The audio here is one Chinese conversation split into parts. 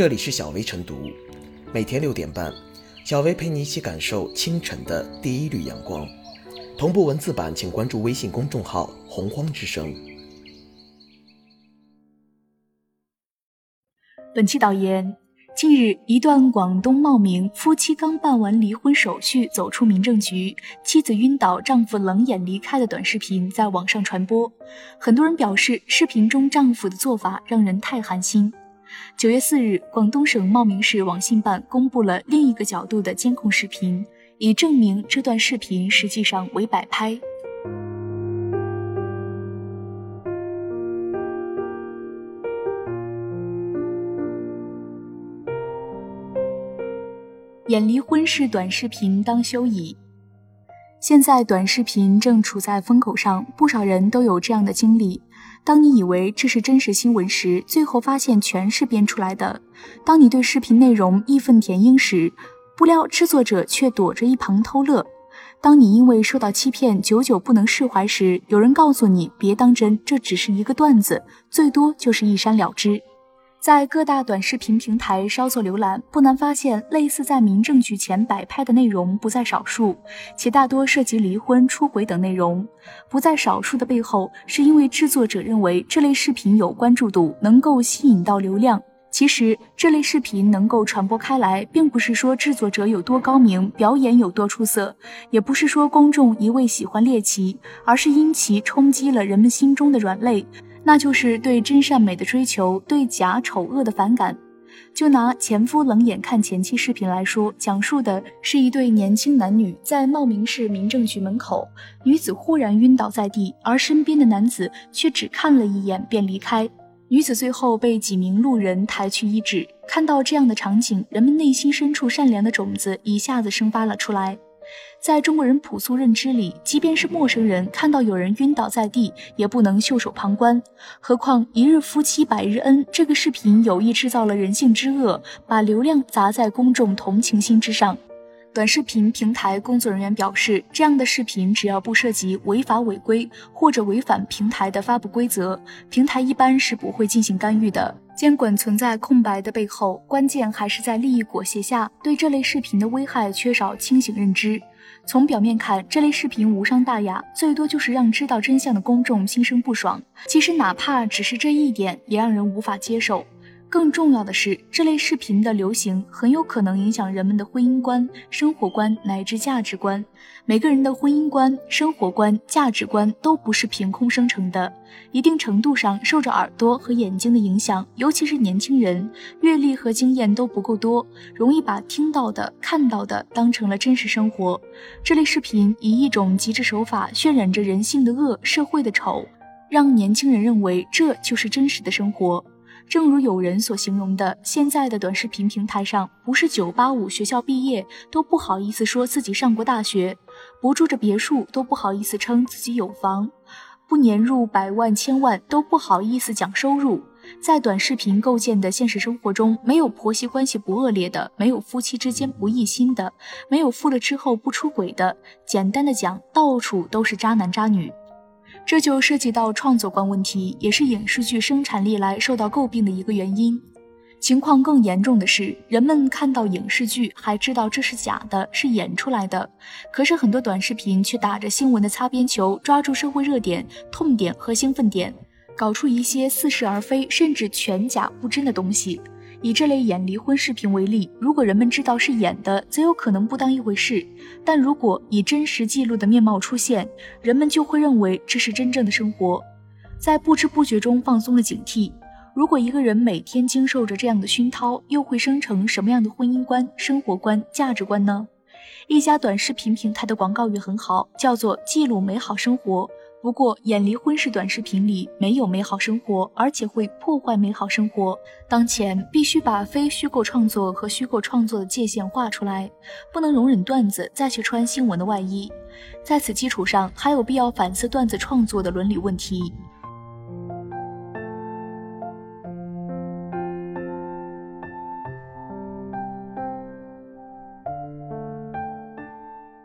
这里是小薇晨读，每天六点半，小薇陪你一起感受清晨的第一缕阳光。同步文字版，请关注微信公众号“洪荒之声”。本期导言：近日，一段广东茂名夫妻刚办完离婚手续走出民政局，妻子晕倒，丈夫冷眼离开的短视频在网上传播。很多人表示，视频中丈夫的做法让人太寒心。九月四日，广东省茂名市网信办公布了另一个角度的监控视频，以证明这段视频实际上为摆拍。演离婚式短视频当休矣。现在短视频正处在风口上，不少人都有这样的经历。当你以为这是真实新闻时，最后发现全是编出来的；当你对视频内容义愤填膺时，不料制作者却躲着一旁偷乐；当你因为受到欺骗久久不能释怀时，有人告诉你别当真，这只是一个段子，最多就是一删了之。在各大短视频平台稍作浏览，不难发现，类似在民政局前摆拍的内容不在少数，且大多涉及离婚、出轨等内容。不在少数的背后，是因为制作者认为这类视频有关注度，能够吸引到流量。其实，这类视频能够传播开来，并不是说制作者有多高明，表演有多出色，也不是说公众一味喜欢猎奇，而是因其冲击了人们心中的软肋。那就是对真善美的追求，对假丑恶的反感。就拿前夫冷眼看前妻视频来说，讲述的是一对年轻男女在茂名市民政局门口，女子忽然晕倒在地，而身边的男子却只看了一眼便离开。女子最后被几名路人抬去医治。看到这样的场景，人们内心深处善良的种子一下子生发了出来。在中国人朴素认知里，即便是陌生人看到有人晕倒在地，也不能袖手旁观。何况一日夫妻百日恩，这个视频有意制造了人性之恶，把流量砸在公众同情心之上。短视频平台工作人员表示，这样的视频只要不涉及违法违规或者违反平台的发布规则，平台一般是不会进行干预的。监管存在空白的背后，关键还是在利益裹挟下，对这类视频的危害缺少清醒认知。从表面看，这类视频无伤大雅，最多就是让知道真相的公众心生不爽。其实，哪怕只是这一点，也让人无法接受。更重要的是，这类视频的流行很有可能影响人们的婚姻观、生活观乃至价值观。每个人的婚姻观、生活观、价值观都不是凭空生成的，一定程度上受着耳朵和眼睛的影响。尤其是年轻人，阅历和经验都不够多，容易把听到的、看到的当成了真实生活。这类视频以一种极致手法渲染着人性的恶、社会的丑，让年轻人认为这就是真实的生活。正如有人所形容的，现在的短视频平台上，不是九八五学校毕业都不好意思说自己上过大学，不住着别墅都不好意思称自己有房，不年入百万千万都不好意思讲收入。在短视频构建的现实生活中，没有婆媳关系不恶劣的，没有夫妻之间不异心的，没有富了之后不出轨的。简单的讲，到处都是渣男渣女。这就涉及到创作观问题，也是影视剧生产历来受到诟病的一个原因。情况更严重的是，人们看到影视剧还知道这是假的，是演出来的。可是很多短视频却打着新闻的擦边球，抓住社会热点、痛点和兴奋点，搞出一些似是而非，甚至全假不真的东西。以这类演离婚视频为例，如果人们知道是演的，则有可能不当一回事；但如果以真实记录的面貌出现，人们就会认为这是真正的生活，在不知不觉中放松了警惕。如果一个人每天经受着这样的熏陶，又会生成什么样的婚姻观、生活观、价值观呢？一家短视频平台的广告语很好，叫做“记录美好生活”。不过，演离婚是短视频里没有美好生活，而且会破坏美好生活。当前必须把非虚构创作和虚构创作的界限画出来，不能容忍段子再去穿新闻的外衣。在此基础上，还有必要反思段子创作的伦理问题。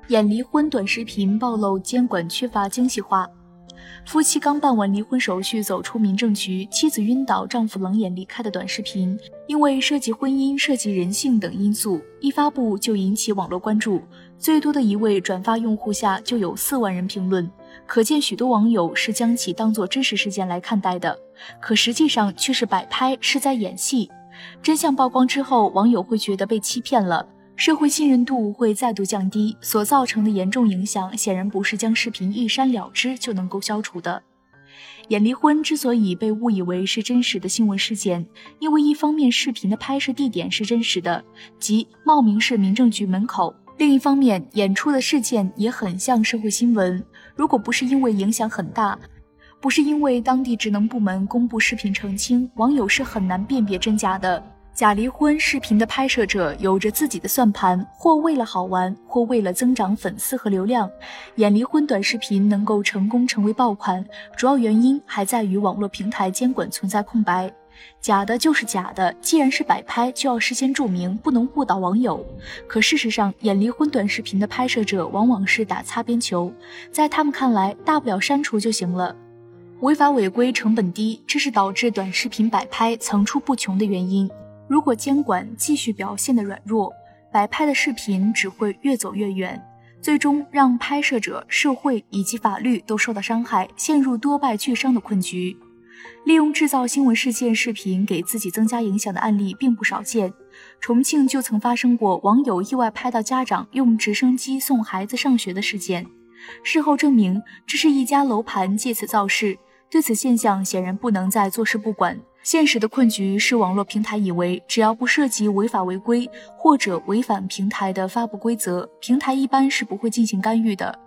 演离婚短视频暴露监管缺乏精细化。夫妻刚办完离婚手续走出民政局，妻子晕倒，丈夫冷眼离开的短视频，因为涉及婚姻、涉及人性等因素，一发布就引起网络关注。最多的一位转发用户下就有四万人评论，可见许多网友是将其当作真实事件来看待的。可实际上却是摆拍，是在演戏。真相曝光之后，网友会觉得被欺骗了。社会信任度会再度降低，所造成的严重影响显然不是将视频一删了之就能够消除的。演离婚之所以被误以为是真实的新闻事件，因为一方面视频的拍摄地点是真实的，即茂名市民政局门口；另一方面演出的事件也很像社会新闻。如果不是因为影响很大，不是因为当地职能部门公布视频澄清，网友是很难辨别真假的。假离婚视频的拍摄者有着自己的算盘，或为了好玩，或为了增长粉丝和流量。演离婚短视频能够成功成为爆款，主要原因还在于网络平台监管存在空白。假的就是假的，既然是摆拍，就要事先注明，不能误导网友。可事实上，演离婚短视频的拍摄者往往是打擦边球，在他们看来，大不了删除就行了。违法违规成本低，这是导致短视频摆拍层出不穷的原因。如果监管继续表现的软弱，摆拍的视频只会越走越远，最终让拍摄者、社会以及法律都受到伤害，陷入多败俱伤的困局。利用制造新闻事件视频给自己增加影响的案例并不少见。重庆就曾发生过网友意外拍到家长用直升机送孩子上学的事件，事后证明这是一家楼盘借此造势。对此现象显然不能再坐视不管。现实的困局是，网络平台以为只要不涉及违法违规或者违反平台的发布规则，平台一般是不会进行干预的。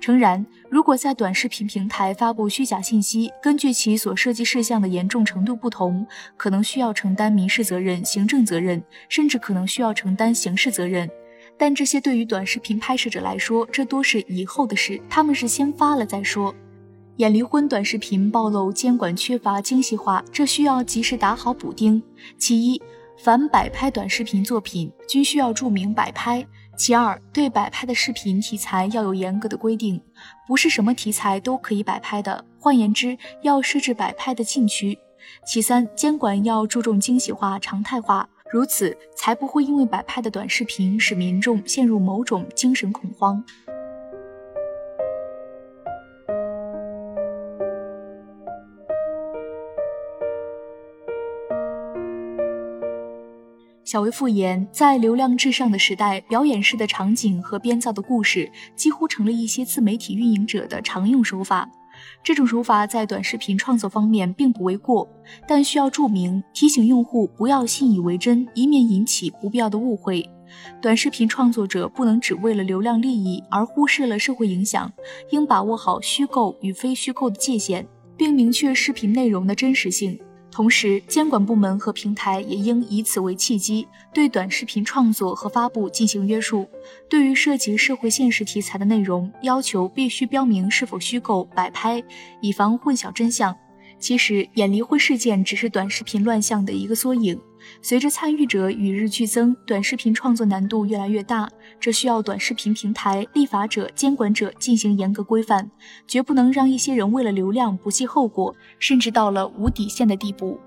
诚然，如果在短视频平台发布虚假信息，根据其所涉及事项的严重程度不同，可能需要承担民事责任、行政责任，甚至可能需要承担刑事责任。但这些对于短视频拍摄者来说，这多是以后的事，他们是先发了再说。演离婚短视频暴露监管缺乏精细化，这需要及时打好补丁。其一，凡摆拍短视频作品均需要注明摆拍。其二，对摆拍的视频题材要有严格的规定，不是什么题材都可以摆拍的。换言之，要设置摆拍的禁区。其三，监管要注重精细化、常态化，如此才不会因为摆拍的短视频使民众陷入某种精神恐慌。小维复言，在流量至上的时代，表演式的场景和编造的故事几乎成了一些自媒体运营者的常用手法。这种手法在短视频创作方面并不为过，但需要注明提醒用户不要信以为真，以免引起不必要的误会。短视频创作者不能只为了流量利益而忽视了社会影响，应把握好虚构与非虚构的界限，并明确视频内容的真实性。同时，监管部门和平台也应以此为契机，对短视频创作和发布进行约束。对于涉及社会现实题材的内容，要求必须标明是否虚构、摆拍，以防混淆真相。其实，演离婚事件只是短视频乱象的一个缩影。随着参与者与日俱增，短视频创作难度越来越大，这需要短视频平台、立法者、监管者进行严格规范，绝不能让一些人为了流量不计后果，甚至到了无底线的地步。